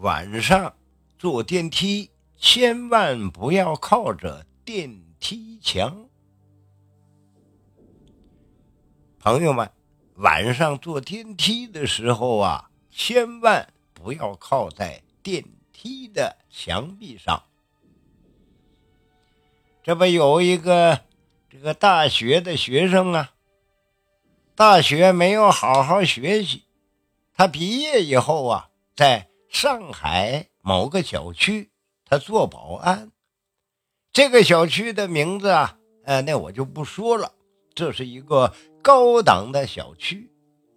晚上坐电梯千万不要靠着电梯墙。朋友们，晚上坐电梯的时候啊，千万不要靠在电梯的墙壁上。这不有一个这个大学的学生啊，大学没有好好学习，他毕业以后啊，在上海某个小区，他做保安。这个小区的名字啊，呃，那我就不说了。这是一个高档的小区，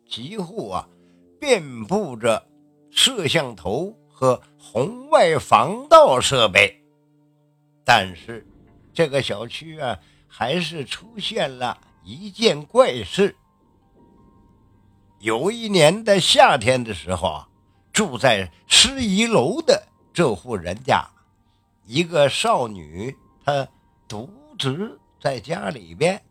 几乎啊遍布着摄像头和红外防盗设备。但是这个小区啊，还是出现了一件怪事。有一年的夏天的时候啊，住在十一楼的这户人家，一个少女她独自在家里边。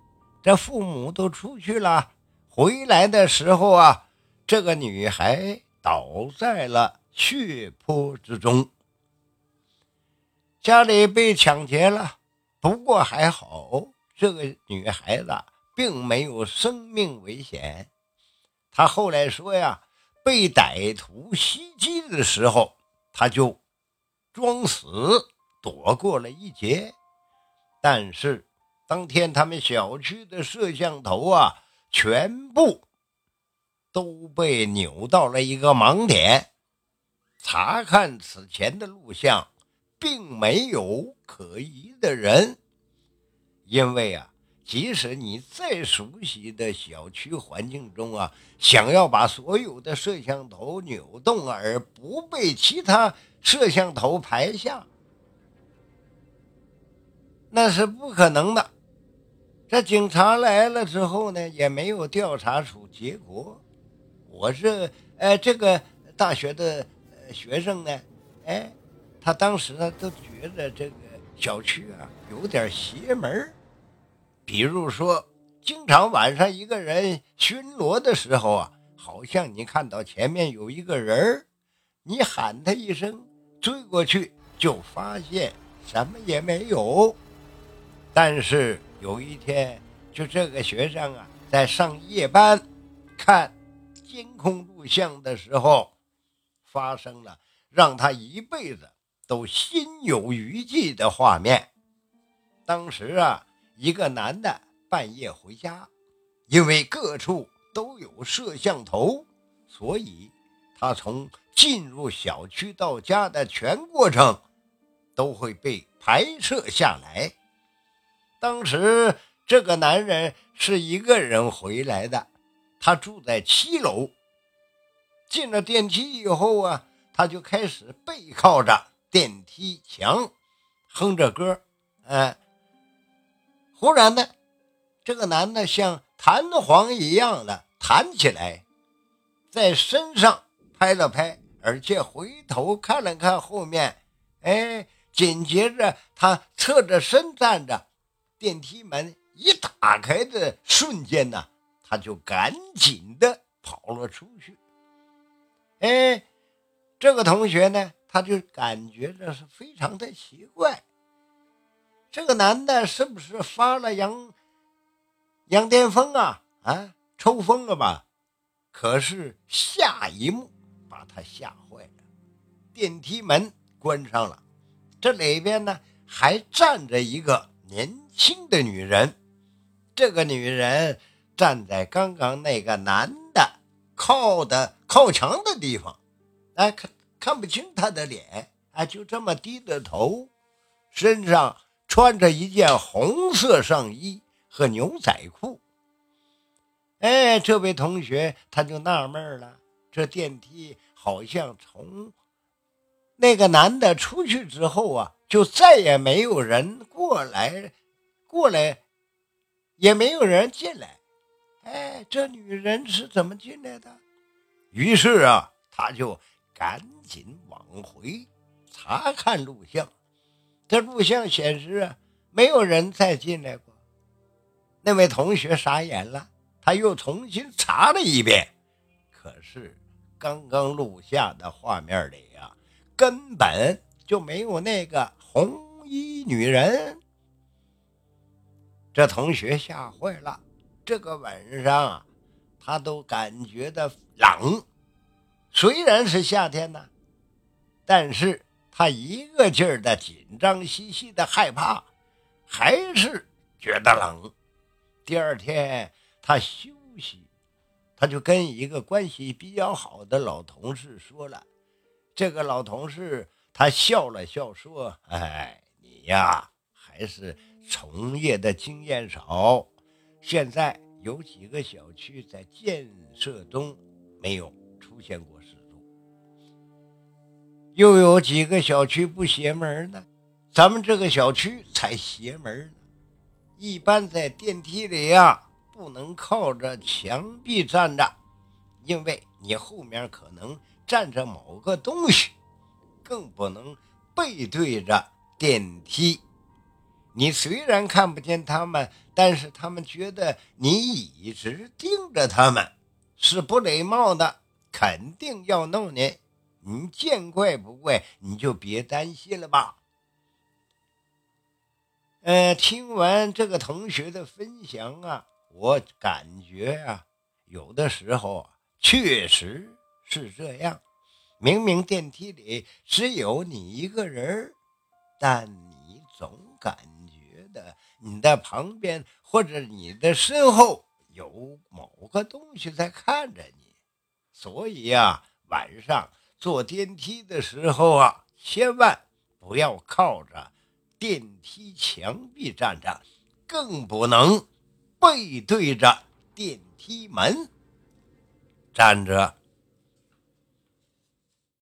这父母都出去了，回来的时候啊，这个女孩倒在了血泊之中。家里被抢劫了，不过还好，这个女孩子并没有生命危险。她后来说呀，被歹徒袭击的时候，他就装死躲过了一劫，但是。当天，他们小区的摄像头啊，全部都被扭到了一个盲点。查看此前的录像，并没有可疑的人。因为啊，即使你再熟悉的小区环境中啊，想要把所有的摄像头扭动而不被其他摄像头拍下，那是不可能的。这警察来了之后呢，也没有调查出结果。我是呃这个大学的学生呢，哎，他当时呢都觉得这个小区啊有点邪门比如说，经常晚上一个人巡逻的时候啊，好像你看到前面有一个人儿你喊他一声，追过去就发现什么也没有。但是。有一天，就这个学生啊，在上夜班看监控录像的时候，发生了让他一辈子都心有余悸的画面。当时啊，一个男的半夜回家，因为各处都有摄像头，所以他从进入小区到家的全过程都会被拍摄下来。当时这个男人是一个人回来的，他住在七楼。进了电梯以后啊，他就开始背靠着电梯墙，哼着歌。哎，忽然呢，这个男的像弹簧一样的弹起来，在身上拍了拍，而且回头看了看后面。哎，紧接着他侧着身站着。电梯门一打开的瞬间呢，他就赶紧的跑了出去。哎，这个同学呢，他就感觉这是非常的奇怪，这个男的是不是发了羊羊癫疯啊？啊，抽风了吧？可是下一幕把他吓坏了，电梯门关上了，这里边呢还站着一个年。轻的女人，这个女人站在刚刚那个男的靠的靠墙的地方，哎，看看不清他的脸，哎，就这么低着头，身上穿着一件红色上衣和牛仔裤。哎，这位同学他就纳闷了，这电梯好像从那个男的出去之后啊，就再也没有人过来。过来，也没有人进来。哎，这女人是怎么进来的？于是啊，他就赶紧往回查看录像。这录像显示啊，没有人再进来过。那位同学傻眼了，他又重新查了一遍。可是刚刚录下的画面里啊，根本就没有那个红衣女人。这同学吓坏了，这个晚上啊，他都感觉到冷。虽然是夏天呢，但是他一个劲儿的紧张兮兮的害怕，还是觉得冷。第二天他休息，他就跟一个关系比较好的老同事说了。这个老同事他笑了笑说：“哎，你呀，还是……”从业的经验少，现在有几个小区在建设中，没有出现过事。又有几个小区不邪门呢？咱们这个小区才邪门呢。一般在电梯里呀，不能靠着墙壁站着，因为你后面可能站着某个东西，更不能背对着电梯。你虽然看不见他们，但是他们觉得你一直盯着他们，是不礼貌的，肯定要弄你。你见怪不怪，你就别担心了吧。呃，听完这个同学的分享啊，我感觉啊，有的时候确实是这样。明明电梯里只有你一个人，但你总感觉的。你的旁边或者你的身后有某个东西在看着你，所以呀，晚上坐电梯的时候啊，千万不要靠着电梯墙壁站着，更不能背对着电梯门站着。